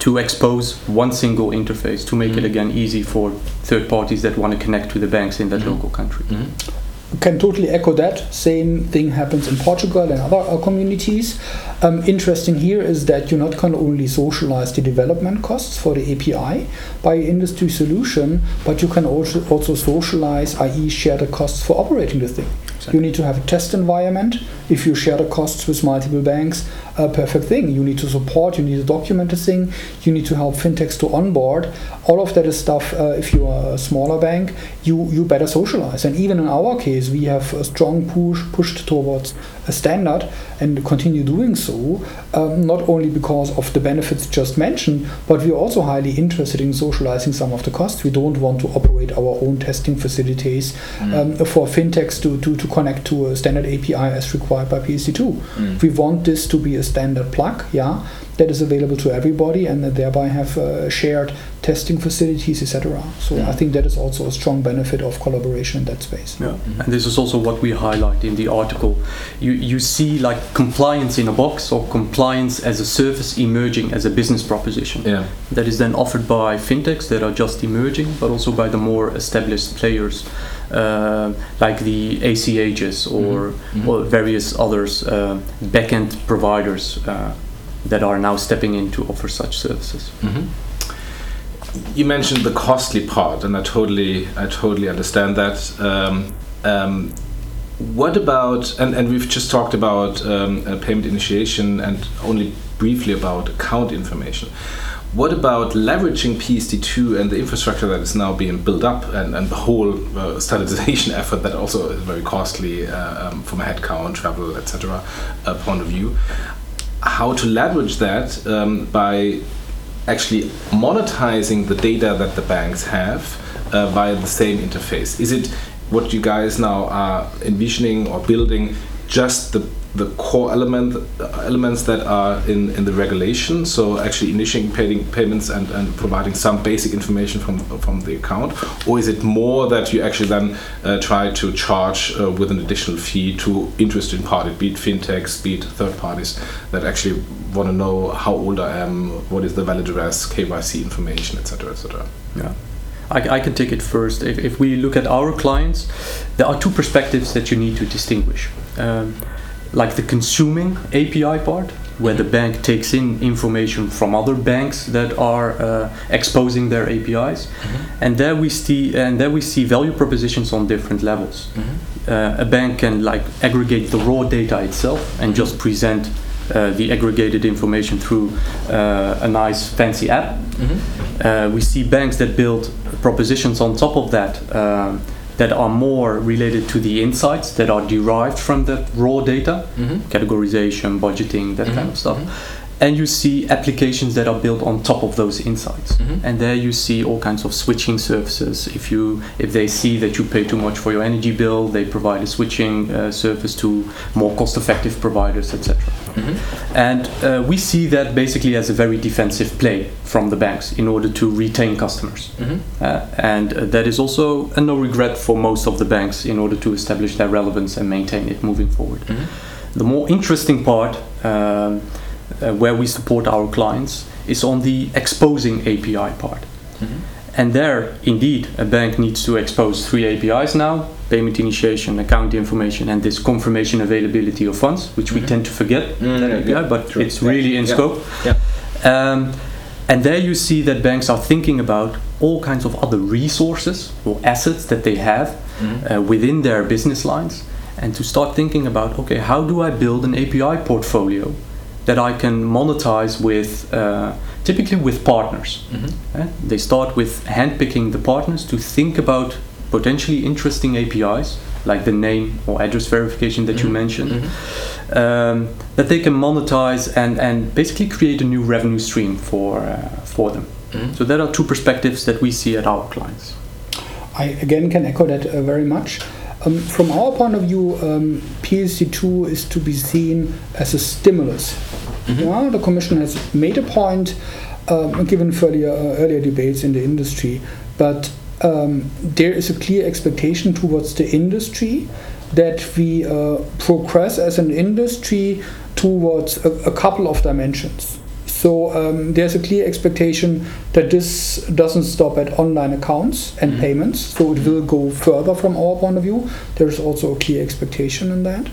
Speaker 4: to expose one single interface to make mm-hmm. it again easy for third parties that want to connect to the banks in that mm-hmm. local country.
Speaker 3: Mm-hmm. Can totally echo that. Same thing happens in Portugal and other uh, communities. Um, interesting here is that you not can only socialize the development costs for the API by industry solution, but you can also also socialize, i.e., share the costs for operating the thing. Exactly. You need to have a test environment. If you share the costs with multiple banks, a perfect thing. You need to support, you need to document the thing, you need to help fintechs to onboard. All of that is stuff, uh, if you are a smaller bank, you, you better socialize. And even in our case, we have a strong push pushed towards a standard and continue doing so, um, not only because of the benefits just mentioned, but we're also highly interested in socializing some of the costs. We don't want to operate our own testing facilities mm. um, for fintechs to, to, to connect to a standard API as required by PSD2. Mm. We want this to be a standard plug, yeah, that is available to everybody and thereby have a shared testing facilities, etc. So I think that is also a strong benefit of collaboration in that space.
Speaker 4: Yeah, and this is also what we highlight in the article. You you see like compliance in a box or compliance as a service emerging as a business proposition
Speaker 2: Yeah.
Speaker 4: that is then offered by fintechs that are just emerging, but also by the more established players uh, like the ACHs or,
Speaker 2: Mhm.
Speaker 4: or various others uh, backend providers uh, that are now stepping in to offer such services.
Speaker 2: Mhm. You mentioned the costly part, and I totally, I totally understand that. Um, um, what about, and, and we've just talked about um, uh, payment initiation and only briefly about account information. What about leveraging PSD2 and the infrastructure that is now being built up and, and the whole uh, standardization effort that also is very costly uh, um, from a headcount, travel, etc. Uh, point of view? How to leverage that um, by actually monetizing the data that the banks have uh, via the same interface? Is it what you guys now are envisioning or building just the the core element elements that are in, in the regulation so actually initiating payments and, and providing some basic information from from the account or is it more that you actually then uh, try to charge uh, with an additional fee to interested parties be it fintechs be it third parties that actually want to know how old I am what is the valid address KYC information etc etc
Speaker 4: Yeah. I, I can take it first. If, if we look at our clients, there are two perspectives that you need to distinguish. Um, like the consuming API part, where the bank takes in information from other banks that are uh, exposing their APIs, and there we see and there we see value propositions on different levels. Uh, a bank can like aggregate the raw data itself and just present uh, the aggregated information through uh, a nice fancy app. Uh, we see banks that build propositions on top of that um, that are more related to the insights that are derived from the raw data, mm-hmm. categorization, budgeting, that kind of mm-hmm. stuff. Mm-hmm. And you see applications that are built on top of those insights. And there you see all kinds of switching services. If you if they see that you pay too much for your energy bill, they provide a switching uh, service to more cost-effective providers, etc. And uh, we see that basically as a very defensive play from the banks in order to retain customers. Uh, and uh, that is also a no regret for most of the banks in order to establish their relevance and maintain it moving forward. The more interesting part, um, uh, where we support our clients, is on the exposing API part. And there, indeed, a bank needs to expose three APIs now payment initiation, account information, and this confirmation availability of funds, which we tend to forget, that API, but
Speaker 2: True.
Speaker 4: it's really in
Speaker 2: Yeah.
Speaker 4: scope.
Speaker 2: Yeah.
Speaker 4: Um, and there you see that banks are thinking about all kinds of other resources or assets that they have uh, within their business lines, and to start thinking about okay, how do I build an API portfolio that I can monetize with uh, typically with partners. Uh, they start with handpicking the partners to think about potentially interesting APIs like the name or address verification that you mentioned um, that they can monetize and, and basically create a new revenue stream for uh, for them. So there are two perspectives that we see at our clients.
Speaker 3: I again can echo that uh, very much. Um, from our point of view, um, PSD2 is to be seen as a stimulus. Yeah, the Commission has made a point, um, given earlier, uh, earlier debates in the industry, but um, there is a clear expectation towards the industry that we uh, progress as an industry towards a, a couple of dimensions. So um, there's a clear expectation that this doesn't stop at online accounts and payments. So it will go further from our point of view. There's also a clear expectation in that.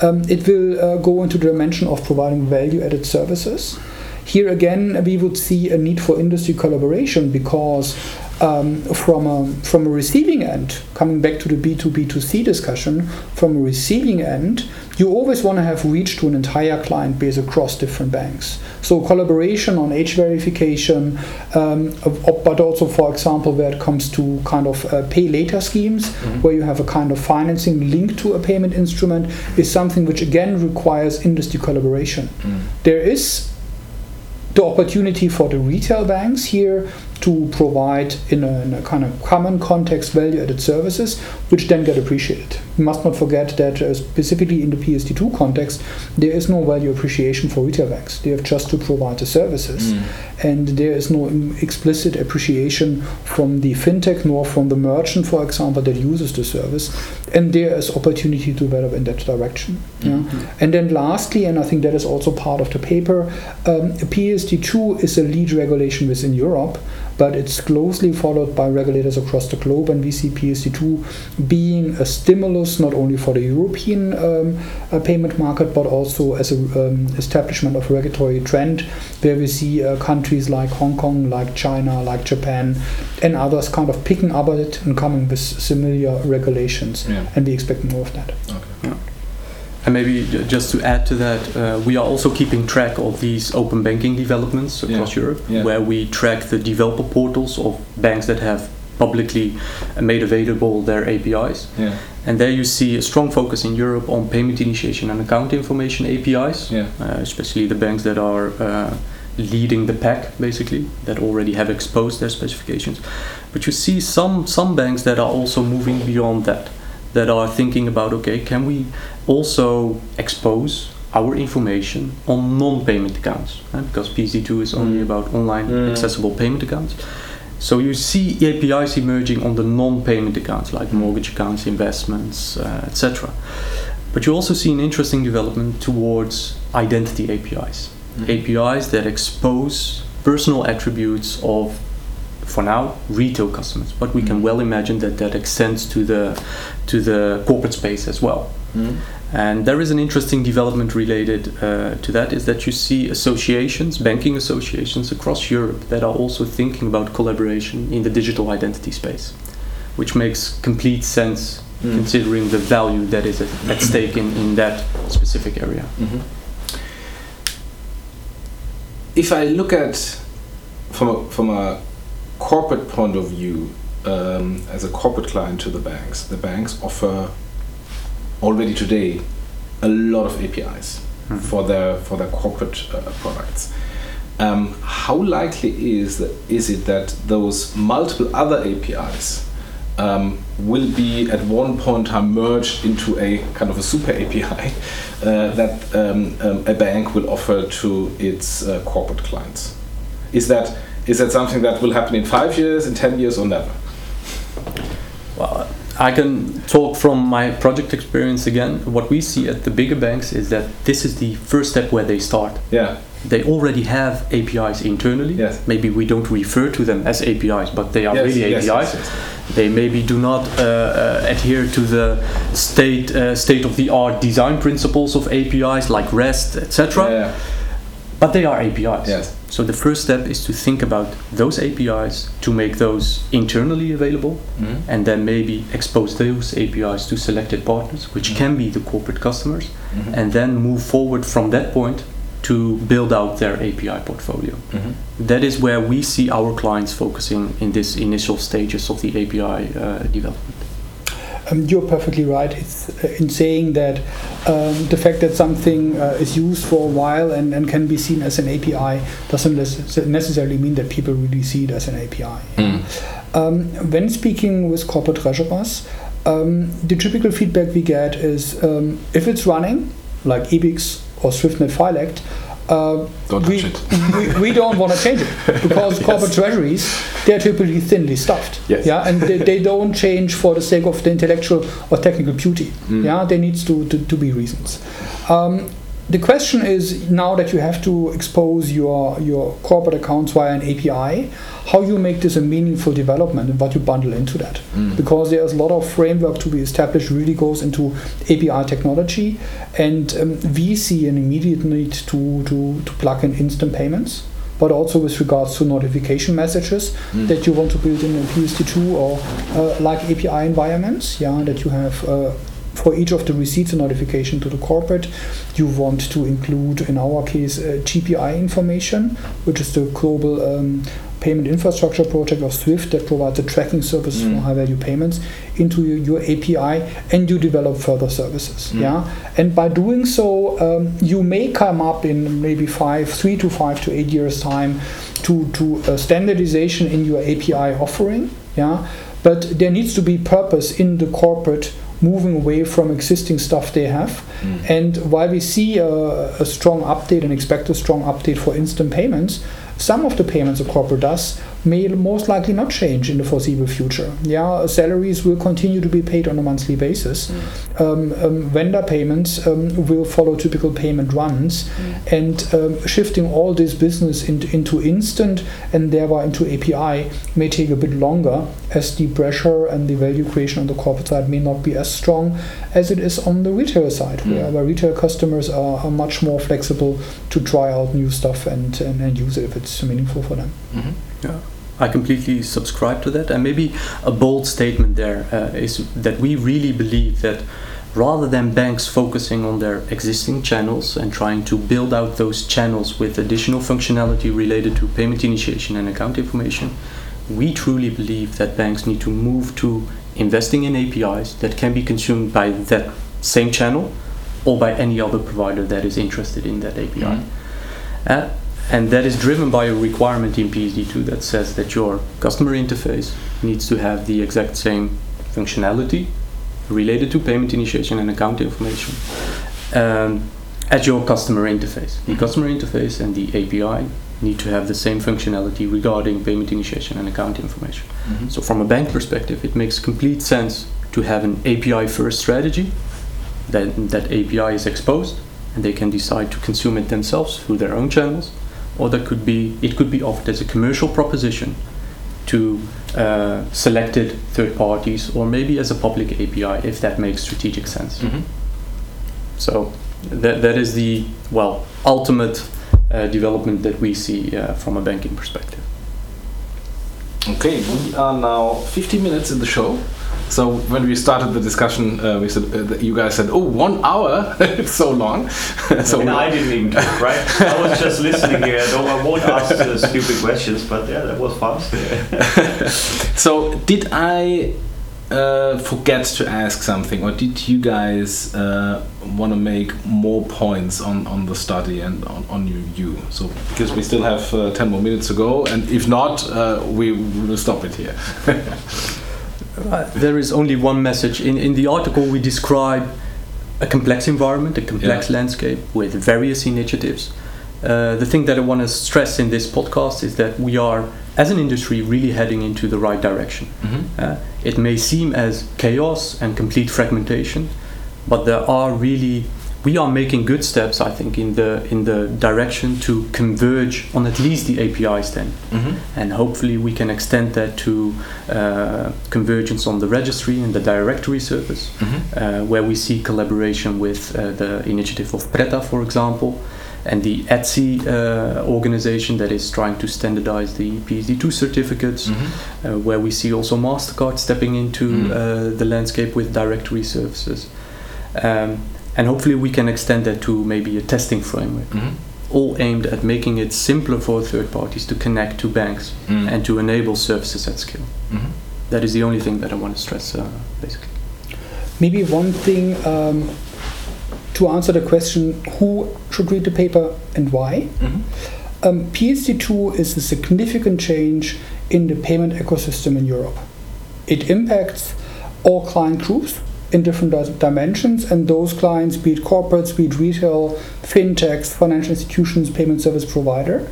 Speaker 3: Um, it will uh, go into the dimension of providing value-added services. Here again, we would see a need for industry collaboration because um, from a, from a receiving end, coming back to the B2B2C discussion, from a receiving end, you always want to have reach to an entire client base across different banks. So collaboration on age verification, um, but also, for example, where it comes to kind of uh, pay later schemes, where you have a kind of financing linked to a payment instrument, is something which again requires industry collaboration. There is the opportunity for the retail banks here to provide in a, in a, kind of common context value added services which then get appreciated. We must not forget that uh, specifically in the PSD2 context, there is no value appreciation for retail banks. They have just to provide the services. Mm. And there is no explicit appreciation from the fintech nor from the merchant, for example, that uses the service. And there is opportunity to develop in that direction. Mm-hmm. And then lastly, and I think that is also part of the paper, um, PSD2 is a lead regulation within Europe but it's closely followed by regulators across the globe, and we see PSD2 being a stimulus not only for the European um, uh, payment market, but also as an um, establishment of regulatory trend, where we see uh, countries like Hong Kong, like China, like Japan, and others kind of picking up on it and coming with similar regulations, yeah. and we expect more of that.
Speaker 4: Okay. Yeah. And maybe just to add to that, uh, we are also keeping track of these open banking developments across yeah. Europe, yeah. where we track the developer portals of banks that have publicly made available their APIs. Yeah. And there you see a strong focus in Europe on payment initiation and account information APIs, uh, especially the banks that are uh, leading the pack, basically, that already have exposed their specifications. But you see some some banks that are also moving beyond that that are thinking about okay, can we also expose our information on non-payment accounts right? because PSD2 is only mm. about online mm. accessible payment accounts. So you see APIs emerging on the non-payment accounts like mortgage accounts, investments, uh, etc. But you also see an interesting development towards identity APIs, mm. APIs that expose personal attributes of for now retail customers but we mm. can well imagine that that extends to the to the corporate space as well mm. And there is an interesting development related uh, to that is that you see associations banking associations across Europe that are also thinking about collaboration in the digital identity space which makes complete sense mm. considering the value that is at, at stake in, in that specific area mm-hmm.
Speaker 2: if I look at from a, from a corporate point of view, um, as a corporate client to the banks, the banks offer already today a lot of APIs mm-hmm. for their for their corporate uh, products. Um, how likely is that, is it that those multiple other APIs um, will be at one point time merged into a kind of a super API uh, that um, um, a bank will offer to its uh, corporate clients? Is that is that something that will happen in five years, in 10 years, or never?
Speaker 4: Well, I can talk from my project experience again. What we see at the bigger banks is that this is the first step where they start.
Speaker 2: Yeah.
Speaker 4: They already have APIs internally.
Speaker 2: Yes.
Speaker 4: Maybe we don't refer to them as APIs, but they are yes, really yes, APIs. Yes, they maybe do not uh, uh, adhere to the state uh, state of the art design principles of APIs like REST, etc. Yeah, yeah. But they are APIs.
Speaker 2: Yes.
Speaker 4: So the first step is to think about those APIs to make those internally available mm-hmm. and then maybe expose those APIs to selected partners, which mm-hmm. can be the corporate customers, mm-hmm. and then move forward from that point to build out their API portfolio. Mm-hmm. That is where we see our clients focusing in this initial stages of the API uh, development.
Speaker 3: Um, you're perfectly right it's, uh, in saying that um, the fact that something uh, is used for a while and, and can be seen as an API doesn't necessarily mean that people really see it as an API. Mm. Um, when speaking with corporate treasurers, um, the typical feedback we get is um, if it's running, like EBICS or SwiftNet FileAct,
Speaker 2: uh,
Speaker 3: we, we, we, don't want to change it because yes. corporate treasuries they're typically thinly stuffed
Speaker 2: yes.
Speaker 3: yeah and they, they, don't change for the sake of the intellectual or technical beauty mm. yeah there needs to, to, to be reasons um, the question is now that you have to expose your your corporate accounts via an API, how you make this a meaningful development and what you bundle into that. Mm. Because there's a lot of framework to be established, really goes into API technology, and um, we see an immediate need to, to, to plug in instant payments but also with regards to notification messages mm. that you want to build in a PSD2 or uh, like API environments, yeah, that you have uh, for each of the receipts and notification to the corporate, you want to include, in our case, uh, GPI information, which is the global um, payment infrastructure project of Swift that provides a tracking service mm. for high value payments into your, your, API and you develop further services. Mm. Yeah, and by doing so, um, you may come up in maybe five, three to five to eight years time to, to uh, standardization in your API offering. Yeah, but there needs to be purpose in the corporate moving away from existing stuff they have.
Speaker 2: Mm.
Speaker 3: And while we see a, a strong update and expect a strong update for instant payments, some of the payments a corporate does may most likely not change in the foreseeable future. Yeah, salaries will continue to be paid on a monthly basis. Um, um, vendor payments um, will follow typical payment runs, and um, shifting all this business into, into instant and thereby into API may take a bit longer, as the pressure and the value creation on the corporate side may not be as strong as it is on the retail side,
Speaker 2: Mm.
Speaker 3: where, where retail customers are, are much more flexible to try out new stuff and, and, and use it if it's meaningful for them.
Speaker 2: Mhm.
Speaker 4: Yeah, I completely subscribe to that. And maybe a bold statement there uh, is that we really believe that rather than banks focusing on their existing channels and trying to build out those channels with additional functionality related to payment initiation and account information, we truly believe that banks need to move to investing in APIs that can be consumed by that same channel or by any other provider that is interested in that API.
Speaker 2: Mhm.
Speaker 4: Uh, and that is driven by a requirement in PSD2 that says that your customer interface needs to have the exact same functionality related to payment initiation and account information um, as your customer interface. The customer interface and the API need to have the same functionality regarding payment initiation and account information.
Speaker 2: Mhm.
Speaker 4: So, from a bank perspective, it makes complete sense to have an API first strategy. That, that API is exposed and they can decide to consume it themselves through their own channels, or that could be it could be offered as a commercial proposition to uh, selected third parties, or maybe as a public API if that makes strategic sense.
Speaker 2: Mhm.
Speaker 4: So that that is the well ultimate uh, development that we see uh, from a banking perspective.
Speaker 2: Okay, we are now 50 minutes in the show. So when we started the discussion, uh, we said uh, you guys said, "Oh, one hour! it's so long." so
Speaker 5: and I didn't even talk, right? I was just listening here. No, I won't ask uh, stupid questions, but yeah, that was fast.
Speaker 2: So, did I uh, forget to ask something, or did you guys uh, want to make more points on, on the study and on, on you, you? So, because we still have uh, 10 more minutes to go, and if not, uh, we will stop it here.
Speaker 4: Uh, there is only one message in in the article. We describe a complex environment, a complex
Speaker 2: Yeah.
Speaker 4: landscape with various initiatives. Uh, the thing that I want to stress in this podcast is that we are, as an industry, really heading into the right direction.
Speaker 2: Mhm.
Speaker 4: Uh, it may seem as chaos and complete fragmentation, but there are really we are making good steps, I think, in the in the direction to converge on at least the API stand,
Speaker 2: Mhm.
Speaker 4: and hopefully we can extend that to uh, convergence on the registry and the directory service,
Speaker 2: Mhm.
Speaker 4: uh, where we see collaboration with uh, the initiative of Preta, for example, and the ETSI uh, organization that is trying to standardize the PSD2 certificates,
Speaker 2: Mhm.
Speaker 4: uh, where we see also MasterCard stepping into
Speaker 2: Mm.
Speaker 4: uh, the landscape with directory services. Um, and hopefully we can extend that to maybe a testing framework,
Speaker 2: Mhm.
Speaker 4: all aimed at making it simpler for third parties to connect to banks
Speaker 2: Mm.
Speaker 4: and to enable services at scale.
Speaker 2: Mhm.
Speaker 4: That is the only thing that I want to stress, uh, basically.
Speaker 3: Maybe one thing um, to answer the question who should read the paper and why.
Speaker 2: Mhm.
Speaker 3: Um, PSD2 is a significant change in the payment ecosystem in Europe. It impacts all client groups in different dimensions, and those clients, be it corporates, be it retail, fintechs, financial institutions, payment service provider,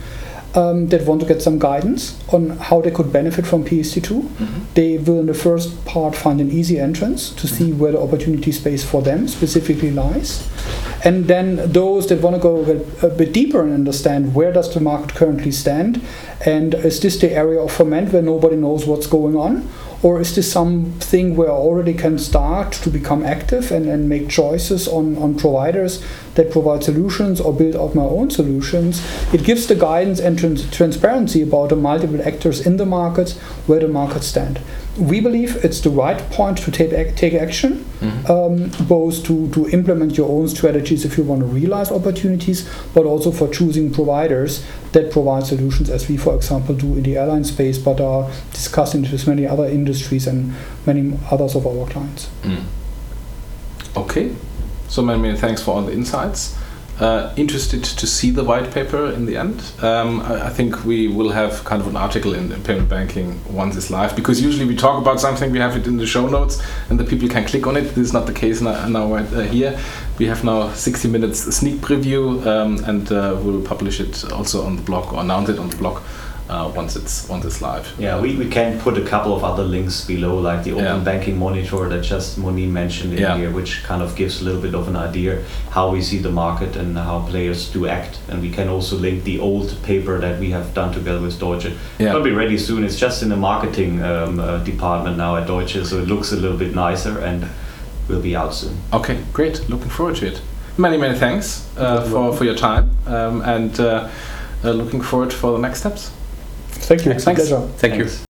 Speaker 3: um, that want to get some guidance on how they could benefit from PSD2.
Speaker 2: Mhm.
Speaker 3: They will, in the first part, find an easy entrance to see where the opportunity space for them specifically lies. And then those that want to go a bit, a bit deeper and understand where does the market currently stand, and is this the area of ferment where nobody knows what's going on, or is this something where I already can start to become active and, and make choices on, on providers that provide solutions or build out my own solutions? It gives the guidance and trans- transparency about the multiple actors in the markets, where the markets stand. We believe it's the right point to take, ac- take action,
Speaker 2: Mhm.
Speaker 3: um, both to, to implement your own strategies if you want to realize opportunities, but also for choosing providers that provide solutions, as we, for example, do in the airline space, but are discussing it with many other industries and many others of our clients.
Speaker 2: Mm. Okay, so many, many thanks for all the insights. Uh, interested to see the white paper in the end. Um, I, I, think we will have kind of an article in, in, payment banking once it's live because usually we talk about something, we have it in the show notes, and the people can click on it. This is not the case now, now uh, here. We have now 60 minutes sneak preview, um, and uh, we'll publish it also on the blog or announce it on the blog uh, once it's once it's live.
Speaker 5: Yeah, we, we can put a couple of other links below, like the open
Speaker 2: Yeah.
Speaker 5: banking monitor that just Moni mentioned in
Speaker 2: Yeah.
Speaker 5: here, which kind of gives a little bit of an idea how we see the market and how players do act. And we can also link the old paper that we have done together with Deutsche.
Speaker 2: Yeah.
Speaker 5: It'll be ready soon. It's just in the marketing um, uh, department now at Deutsche, so it looks a little bit nicer and will be out soon.
Speaker 2: Okay, great. Looking forward to it. Many many thanks uh, for for your time, um, and uh, uh, looking forward for the next steps.
Speaker 3: Thank you.
Speaker 2: Thanks.
Speaker 3: Pleasure.
Speaker 4: Thank you.
Speaker 5: Thanks.